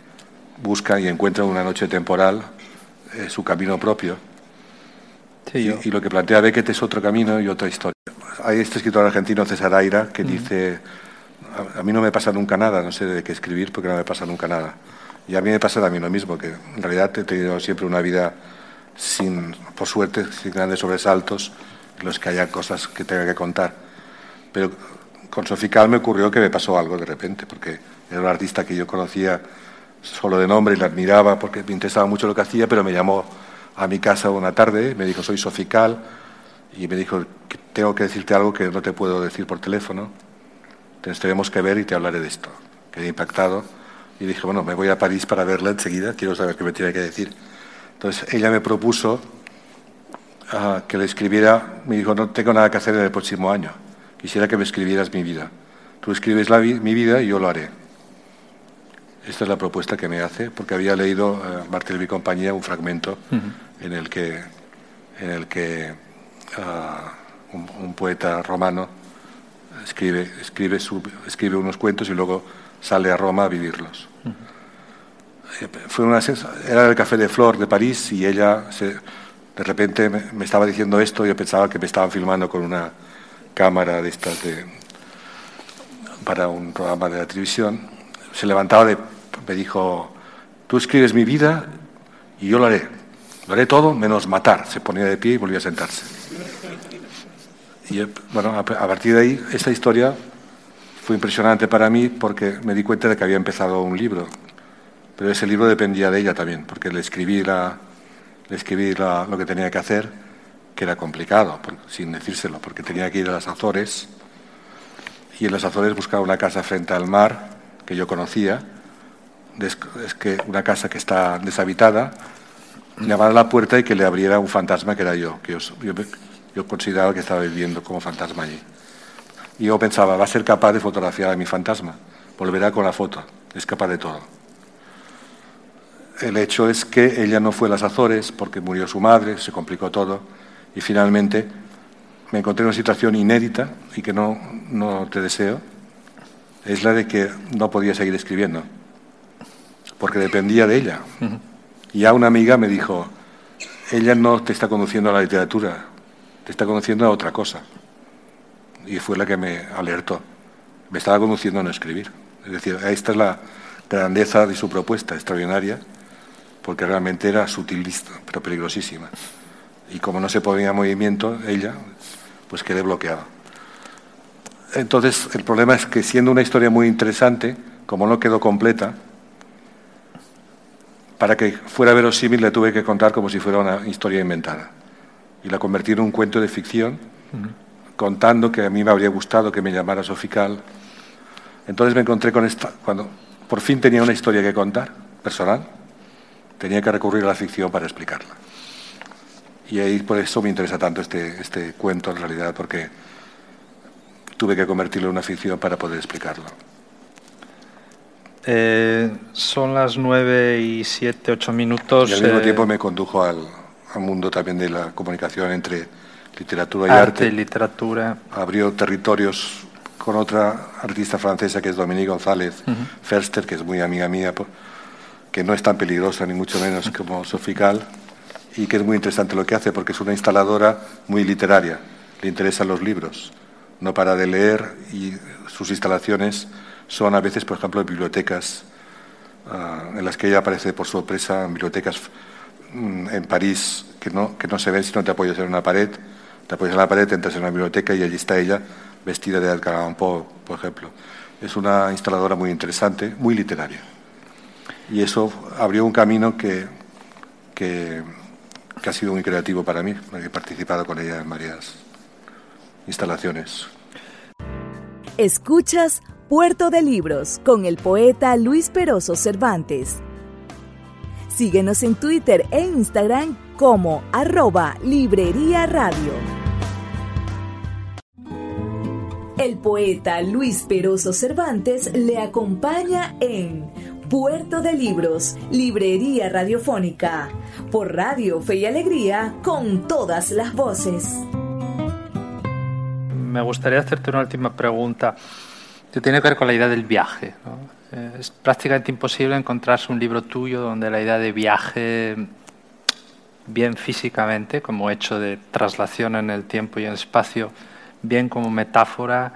busca y encuentra una noche temporal eh, su camino propio. y, lo que plantea Beckett es otro camino y otra historia. Hay este escritor argentino, César Aira, que dice, a, mí no me pasa nunca nada, no sé de qué escribir porque no me pasa nunca nada. Y a mí me pasa también lo mismo, que en realidad he tenido siempre una vida sin, por suerte, sin grandes sobresaltos, en los que haya cosas que tenga que contar. Pero con Sofical me ocurrió que me pasó algo de repente, porque era un artista que yo conocía solo de nombre y la admiraba porque me interesaba mucho lo que hacía, pero me llamó a mi casa una tarde, me dijo, soy Sofical, y me dijo, tengo que decirte algo que no te puedo decir por teléfono, tenemos que ver y te hablaré de esto. Quedé impactado y dije, bueno, me voy a París para verla enseguida, quiero saber qué me tiene que decir. Entonces ella me propuso ah, que le escribiera, me dijo, no tengo nada que hacer en el próximo año, quisiera que me escribieras mi vida. Tú escribes la mi vida y yo lo haré. Esta es la propuesta que me hace, porque había leído uh, Martel y compañía un fragmento en el que, en el que ah, un, poeta romano escribe, escribe, escribe unos cuentos y luego sale a Roma a vivirlos. Eh, fue una, era el Café de Flor de París y ella se, de repente me, estaba diciendo esto y yo pensaba que me estaban filmando con una cámara de estas de, para un programa de la televisión. Se levantaba de, me dijo, tú escribes mi vida y yo lo haré. Lo haré todo menos matar. Se ponía de pie y volvía a sentarse. Y eh, bueno, a partir de ahí, esta historia fue impresionante para mí porque me di cuenta de que había empezado un libro. Pero ese libro dependía de ella también, porque le escribí, le lo que tenía que hacer, que era complicado, sin decírselo, porque tenía que ir a las Azores. Y en las Azores buscar una casa frente al mar que yo conocía, es que una casa que está deshabitada, llamar a la puerta y que le abriera un fantasma que era yo, que yo, consideraba que estaba viviendo como fantasma allí. Y yo pensaba, va a ser capaz de fotografiar a mi fantasma, volverá con la foto, es capaz de todo. El hecho es que ella no fue a las Azores porque murió su madre, se complicó todo y finalmente me encontré en una situación inédita y que no, no te deseo, es la de que no podía seguir escribiendo porque dependía de ella. Y ya una amiga me dijo, ella no te está conduciendo a la literatura, te está conduciendo a otra cosa. Y fue la que me alertó. Me estaba conduciendo a no escribir. Es decir, esta es la grandeza de su propuesta extraordinaria, porque realmente era sutilista, pero peligrosísima. Y como no se ponía en movimiento, ella, pues quedé bloqueada. Entonces, el problema es que siendo una historia muy interesante, como no quedó completa, para que fuera verosímil le tuve que contar como si fuera una historia inventada. Y la convertí en un cuento de ficción, contando que a mí me habría gustado que me llamara Sofical. Entonces me encontré con esta, cuando por fin tenía una historia que contar, personal, tenía que recurrir a la ficción para explicarla. Y ahí por eso me interesa tanto este, este cuento en realidad, porque tuve que convertirlo en una ficción para poder explicarlo. Eh, son las nueve y siete, ocho minutos. Y al mismo eh, tiempo me condujo al, al, mundo también de la comunicación entre literatura y arte. arte. y literatura. Abrió territorios con otra artista francesa que es Dominique González uh -huh. Ferster, que es muy amiga mía, que no es tan peligrosa ni mucho menos como Sofical y que es muy interesante lo que hace porque es una instaladora muy literaria. Le interesan los libros, no para de leer y sus instalaciones son a veces, por ejemplo, bibliotecas uh, en las que ella aparece por sorpresa, en bibliotecas en París que no, que no se ven si no te apoyas en una pared. Te apoyas en la pared, entras en una biblioteca y allí está ella, vestida de Edgar Allan Poe, por ejemplo. Es una instaladora muy interesante, muy literaria. Y eso abrió un camino que, que, que ha sido muy creativo para mí, he participado con ella en varias instalaciones. Escuchas Puerto de Libros con el poeta Luis Peroso Cervantes. Síguenos en Twitter e Instagram como arroba Librería Radio. El poeta Luis Peroso Cervantes le acompaña en Puerto de Libros, Librería Radiofónica, por Radio Fe y Alegría, con todas las voces. Me gustaría hacerte una última pregunta tiene que ver con la idea del viaje. Eh, es prácticamente imposible encontrarse un libro tuyo donde la idea de viaje, bien físicamente, como hecho de traslación en el tiempo y en el espacio, bien como metáfora,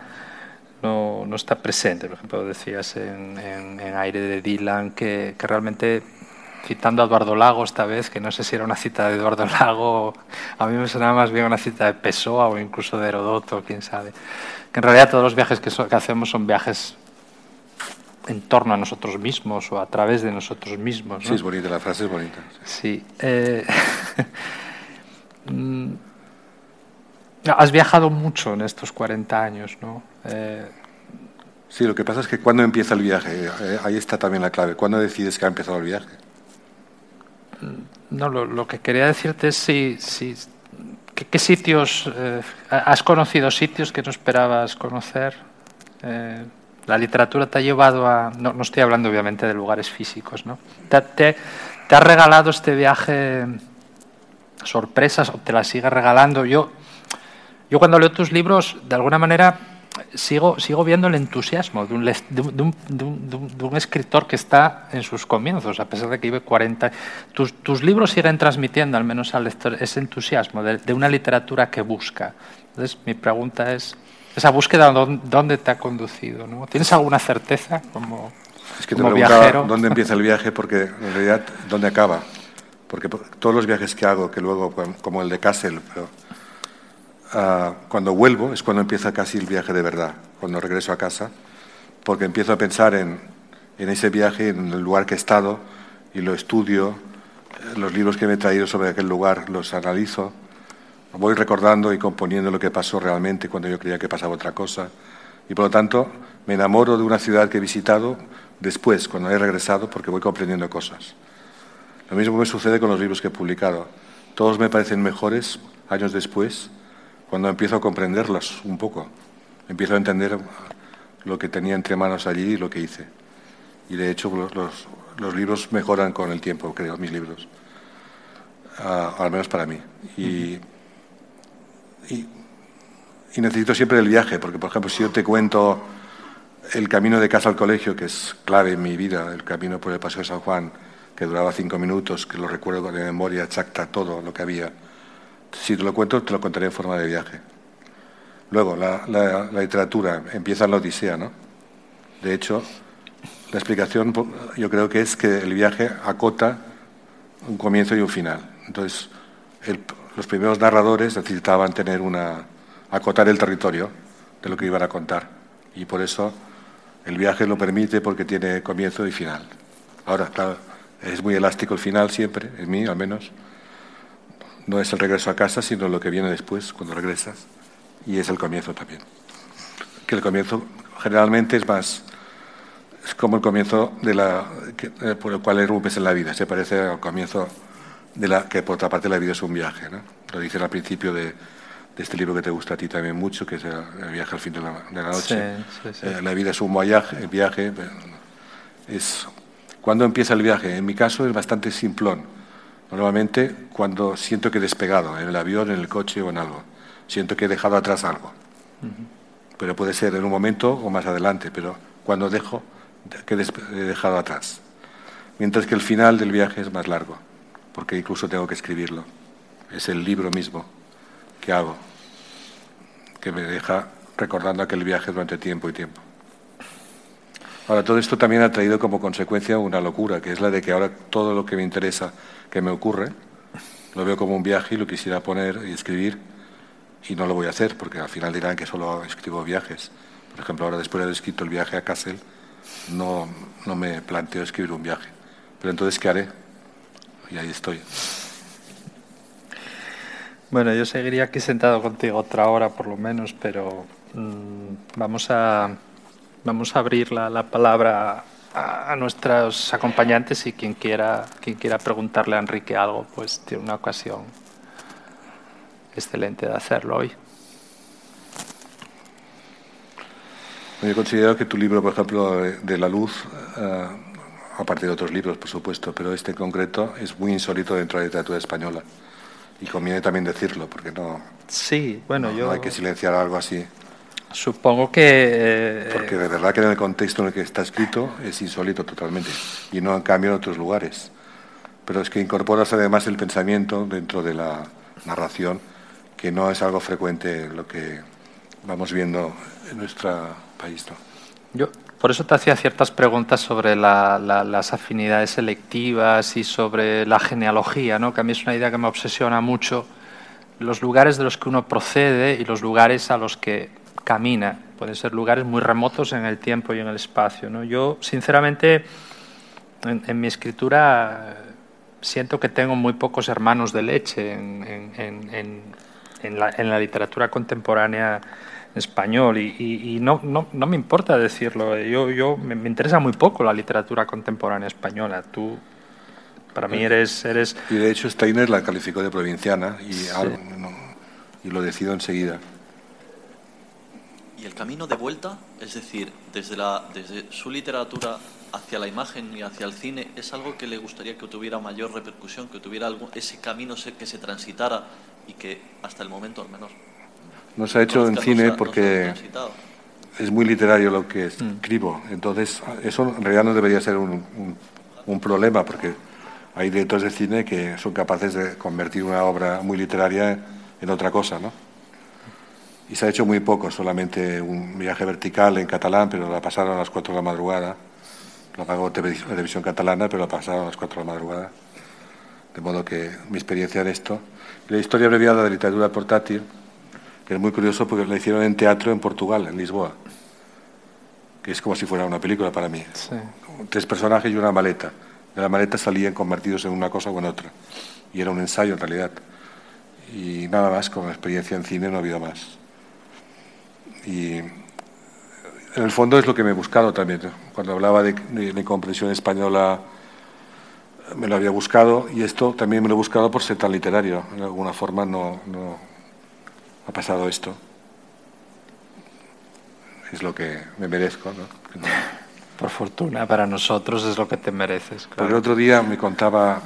no, no está presente. Por ejemplo, decías en, en, en Aire de Dylan que, que realmente citando a Eduardo Lago esta vez, que no sé si era una cita de Eduardo Lago, a mí me sonaba más bien una cita de Pessoa o incluso de Herodoto, quién sabe. Que en realidad todos los viajes que, so, que hacemos son viajes en torno a nosotros mismos o a través de nosotros mismos. ¿no? Sí, es bonita, la frase es bonita. Sí. Eh, has viajado mucho en estos 40 años, ¿no? Eh, sí, lo que pasa es que cuando empieza el viaje, eh, ahí está también la clave. ¿Cuándo decides que ha empezado el viaje? No, lo, que quería decirte es si, si ¿qué, qué sitios eh, has conocido sitios que no esperabas conocer. Eh, la literatura te ha llevado a, no, no, estoy hablando obviamente de lugares físicos, ¿no? Te, te, te ha regalado este viaje sorpresas o te las sigue regalando. Yo, yo cuando leo tus libros, de alguna manera sigo, sigo viendo el entusiasmo de un, de, un, de, un, de un, escritor que está en sus comienzos, a pesar de que vive 40. Tus, tus libros siguen transmitiendo, al menos al lector, ese entusiasmo de, una literatura que busca. Entonces, mi pregunta es, ¿esa búsqueda dónde te ha conducido? ¿no? ¿Tienes alguna certeza como, es que te como viajero? dónde empieza el viaje, porque en realidad, ¿dónde acaba? Porque todos los viajes que hago, que luego, como el de Kassel, pero uh, cuando vuelvo es cuando empieza casi el viaje de verdad, cuando regreso a casa, porque empiezo a pensar en, en ese viaje, en el lugar que he estado y lo estudio, los libros que me he traído sobre aquel lugar los analizo, voy recordando y componiendo lo que pasó realmente cuando yo creía que pasaba otra cosa. Y por lo tanto me enamoro de una ciudad que he visitado después, cuando he regresado, porque voy comprendiendo cosas. Lo mismo me sucede con los libros que he publicado. Todos me parecen mejores años después cuando empiezo a comprenderlas un poco, empiezo a entender lo que tenía entre manos allí y lo que hice. Y de hecho los, libros mejoran con el tiempo, creo, mis libros, uh, al menos para mí. Y, necesito siempre el viaje, porque por ejemplo si yo te cuento el camino de casa al colegio, que es clave en mi vida, el camino por el Paseo de San Juan, que duraba cinco minutos, que lo recuerdo de memoria exacta todo lo que había. Si te lo cuento, te lo contaré en forma de viaje. Luego, la, literatura, empieza la Odisea, ¿no? De hecho, la explicación yo creo que es que el viaje acota un comienzo y un final. Entonces, los primeros narradores necesitaban tener una, acotar el territorio de lo que iban a contar. Y por eso el viaje lo permite porque tiene comienzo y final. Ahora, claro, es muy elástico el final siempre, en mí al menos. No es el regreso a casa, sino lo que viene después, cuando regresas. Y es el comienzo también. Que el comienzo generalmente es más, es como el comienzo de la, eh, por el cual irrumpes en la vida. Se parece al comienzo de la que por otra parte la vida es un viaje. ¿no? Lo dicen al principio de, este libro que te gusta a ti también mucho, que es El viaje al fin de la, noche. Eh, la vida es un viaje, el viaje es ¿Cuándo empieza el viaje? En mi caso es bastante simplón. Normalmente cuando siento que he despegado, en el avión, en el coche o en algo. Siento que he dejado atrás algo. Pero puede ser en un momento o más adelante, pero cuando dejo que he dejado atrás. Mientras que el final del viaje es más largo, porque incluso tengo que escribirlo. Es el libro mismo que hago, que me deja recordando aquel viaje durante tiempo y tiempo. Ahora, todo esto también ha traído como consecuencia una locura, que es la de que ahora todo lo que me interesa que me ocurre, lo veo como un viaje y lo quisiera poner y escribir, y no lo voy a hacer, porque al final dirán que solo escribo viajes. Por ejemplo, ahora después de haber escrito el viaje a Kassel, no, no me planteo escribir un viaje. Pero entonces, ¿qué haré? Y ahí estoy. Bueno, yo seguiría aquí sentado contigo otra hora por lo menos, pero mm, vamos a Vamos a abrir la, palabra a, nuestros acompañantes y quien quiera, quien quiera preguntarle a Enrique algo, pues tiene una ocasión excelente de hacerlo hoy. Yo considero que tu libro, por ejemplo, de La Luz, eh, aparte de otros libros, por supuesto, pero este en concreto es muy insólito dentro de la literatura española. Y conviene también decirlo, porque no, sí, bueno, yo... no hay que silenciar algo así. Supongo que... Eh, Porque de verdad que en el contexto en el que está escrito es insólito totalmente, y no en cambio en otros lugares. Pero es que incorporas además el pensamiento dentro de la narración, que no es algo frecuente lo que vamos viendo en nuestro país. Yo por eso te hacía ciertas preguntas sobre las afinidades selectivas y sobre la genealogía, ¿no? que a mí es una idea que me obsesiona mucho, los lugares de los que uno procede y los lugares a los que camina. Pueden ser lugares muy remotos en el tiempo y en el espacio. ¿no? Yo, sinceramente, en, mi escritura siento que tengo muy pocos hermanos de leche en, la, literatura contemporánea español y, no, no, no, me importa decirlo. Yo, yo me, interesa muy poco la literatura contemporánea española. Tú, para mí, eres... eres... Y de hecho Steiner la calificó de provinciana y, y lo decido enseguida. Y el camino de vuelta, es decir, desde, la, desde su literatura hacia la imagen y hacia el cine, es algo que le gustaría que tuviera mayor repercusión, que tuviera algo, ese camino que se transitara y que hasta el momento al menos... No se ha hecho en cine porque es muy literario lo que mm. escribo, entonces eso en realidad no debería ser un, un problema porque hay directores de cine que son capaces de convertir una obra muy literaria en otra cosa, ¿no? Y se ha hecho muy poco, solamente un viaje vertical en catalán, pero la pasaron a las 4 de la madrugada. Lo pagó televisión catalana, pero la pasaron a las 4 de la madrugada. De modo que mi experiencia en esto. La historia abreviada de literatura portátil, que es muy curioso porque la hicieron en teatro en Portugal, en Lisboa, que es como si fuera una película para mí. Tres personajes y una maleta. De la maleta salían convertidos en una cosa o en otra. Y era un ensayo en realidad. Y nada más, con la experiencia en cine no ha habido más. Y en el fondo es lo que me he buscado también. Cuando hablaba de, de, comprensión española, me lo había buscado y esto también me lo he buscado por ser tan literario. De alguna forma no, no ha pasado esto. Es lo que me merezco. ¿no? Por fortuna, para nosotros es lo que te mereces. el otro día me contaba,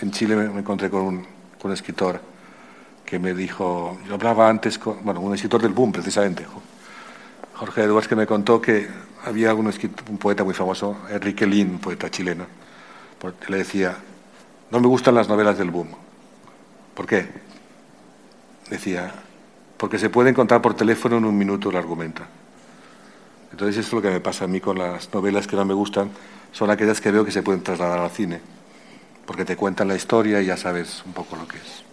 en Chile me, encontré con un, con un escritor que me dijo, yo hablaba antes con, bueno, un escritor del boom precisamente, Jorge Edwards, que me contó que había un, poeta muy famoso, Enrique Lin, poeta chileno, le decía, no me gustan las novelas del boom. ¿Por qué? Decía, porque se pueden contar por teléfono en un minuto el argumento. Entonces esto es lo que me pasa a mí con las novelas que no me gustan, son aquellas que veo que se pueden trasladar al cine, porque te cuentan la historia y ya sabes un poco lo que es.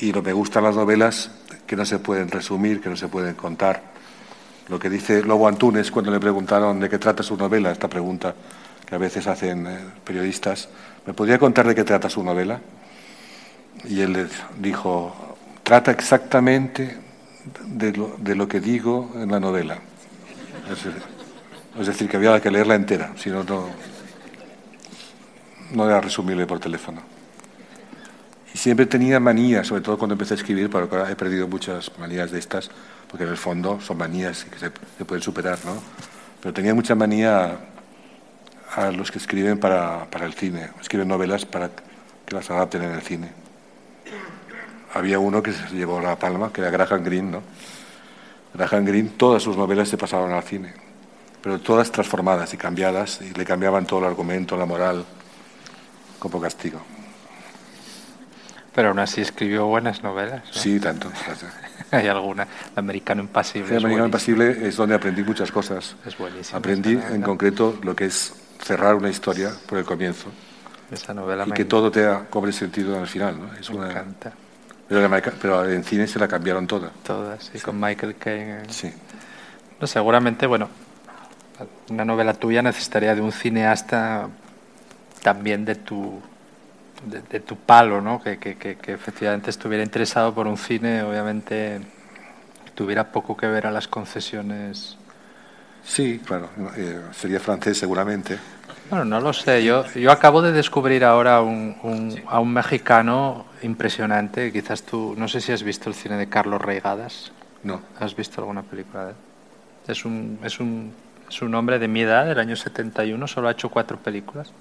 Y lo me gustan las novelas que no se pueden resumir, que no se pueden contar. Lo que dice Lobo Antunes cuando le preguntaron de qué trata su novela, esta pregunta que a veces hacen eh, periodistas, ¿me podría contar de qué trata su novela? Y él les dijo, trata exactamente de lo, de lo que digo en la novela. Es decir, que había que leerla entera, si no, no era resumible por teléfono. Y siempre tenía manías, sobre todo cuando empecé a escribir, pero ahora he perdido muchas manías de estas, porque en el fondo son manías que se, pueden superar, ¿no? Pero tenía mucha manía a, los que escriben para, para, el cine, escriben novelas para que las adapten en el cine. Había uno que se llevó la palma, que era Graham Greene, ¿no? Graham Greene, todas sus novelas se pasaban al cine, pero todas transformadas y cambiadas, y le cambiaban todo el argumento, la moral, como castigo. Pero aún así escribió buenas novelas. Sí, tanto. Hay alguna. El Americano Impasible. El Americano Impasible es donde aprendí muchas cosas. Es buenísimo. Aprendí en concreto lo que es cerrar una historia por el comienzo. Esa novela y que todo te cobre sentido al final. ¿no? Es me una... encanta. Pero, en cine se la cambiaron toda. Todas, sí, con Michael Caine. Sí. No, seguramente, bueno, una novela tuya necesitaría de un cineasta también de tu, de, tu palo, ¿no? Que, que, que, efectivamente estuviera interesado por un cine, obviamente tuviera poco que ver a las concesiones. Sí, claro, eh, sería francés seguramente. Bueno, no lo sé. Yo, yo acabo de descubrir ahora un, a un mexicano impresionante. Quizás tú, no sé si has visto el cine de Carlos Reigadas. No. ¿Has visto alguna película de él? Es un, es un, es un hombre de mi edad, del año 71, solo ha hecho cuatro películas.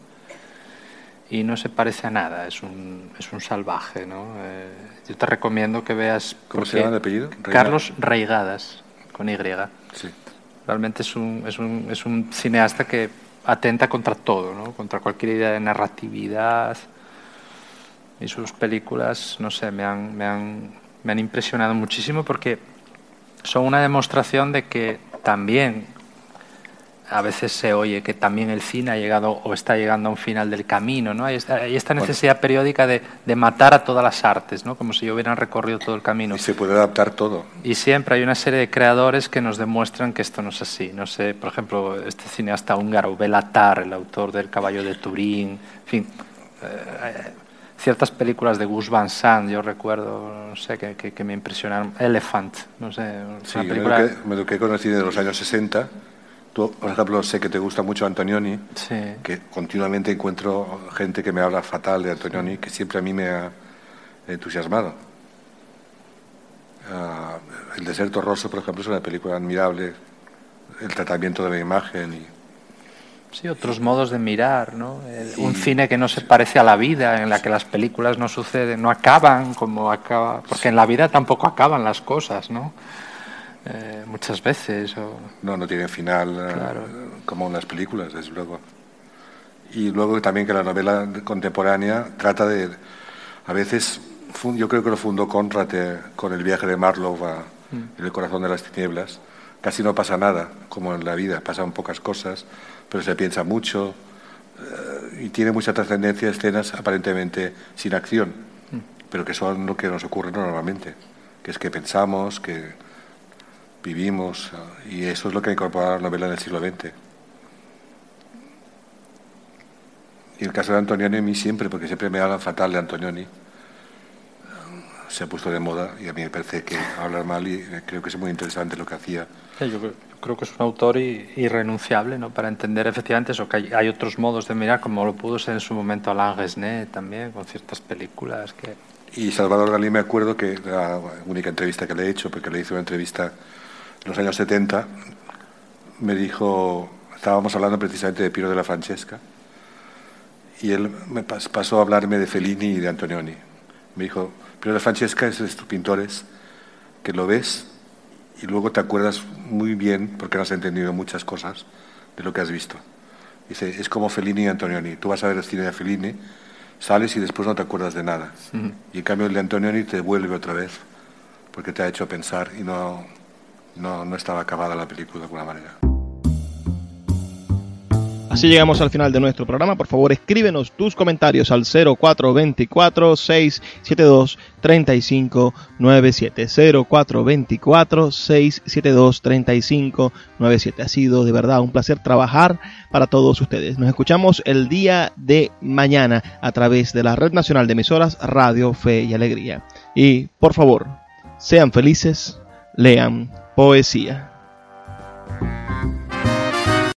Y no se parece a nada, es un, es un salvaje. ¿no? Eh, yo te recomiendo que veas. ¿Cómo se llama el apellido? Carlos Reigadas, con Y. Sí. Realmente es un, es un, es un cineasta que atenta contra todo, ¿no? contra cualquier idea de narratividad. Y sus películas, no sé, me han, me han, me han impresionado muchísimo porque son una demostración de que también a veces se oye que también el cine ha llegado o está llegando a un final del camino, ¿no? Hay esta, esta necesidad periódica de, de, matar a todas las artes, ¿no? Como si yo hubieran recorrido todo el camino. Y se puede adaptar todo. Y siempre hay una serie de creadores que nos demuestran que esto no es así. No sé, por ejemplo, este cineasta húngaro, Belatar, el autor del Caballo de Turín, en fin... Eh, ciertas películas de Gus Van Sant, yo recuerdo, no sé, que, que, me impresionaron. Elephant, no sé. Sí, película... me eduqué con el cine de los años 60 Tú, por ejemplo, sé que te gusta mucho Antonioni, que continuamente encuentro gente que me habla fatal de Antonioni, que siempre a mí me ha entusiasmado. Ah, el Deserto Rosso, por ejemplo, es una película admirable, el tratamiento de la imagen y... Sí, otros modos de mirar, ¿no? un cine que no se parece a la vida, en la que las películas no suceden, no acaban como acaba, porque en la vida tampoco acaban las cosas, ¿no? Eh, muchas veces. No, no tiene final eh, como en las películas, desde luego. Y luego también que la novela contemporánea trata de, a veces, yo creo que lo fundó Conrad eh, con el viaje de Marlowe a, mm. en el corazón de las tinieblas. Casi no pasa nada, como en la vida, pasan pocas cosas, pero se piensa mucho y tiene mucha trascendencia escenas aparentemente sin acción, mm. pero que son lo que nos ocurre normalmente, que es que pensamos, que vivimos, y eso es lo que ha incorporado la novela en el siglo XX. Y el caso de Antonioni a mí siempre, porque siempre me hablan fatal de Antonioni, se ha puesto de moda y a mí me parece que hablar mal y creo que es muy interesante lo que hacía. yo, creo, que es un autor irrenunciable ¿no? para entender efectivamente eso, que hay, otros modos de mirar, como lo pudo ser en su momento Alain Resnais también, con ciertas películas que... Y Salvador Dalí me acuerdo que la única entrevista que le he hecho, porque le hice una entrevista en los años 70, me dijo, estábamos hablando precisamente de Piero de la Francesca, y él me pasó a hablarme de Fellini y de Antonioni. Me dijo, Piero de la Francesca es de estos pintores que lo ves y luego te acuerdas muy bien, porque no has entendido muchas cosas, de lo que has visto. Dice, es como Fellini y Antonioni. Tú vas a ver el cine de Fellini, sales y después no te acuerdas de nada. Y en cambio el de Antonioni te vuelve otra vez, porque te ha hecho pensar y no, no, no estaba acabada la película de alguna manera. Así llegamos al final de nuestro programa. Por favor, escríbenos tus comentarios al 0424 672 3597. 0424 672 3597. Ha sido de verdad un placer trabajar para todos ustedes. Nos escuchamos el día de mañana a través de la Red Nacional de Emisoras Radio Fe y Alegría. Y por favor, sean felices, lean poesía.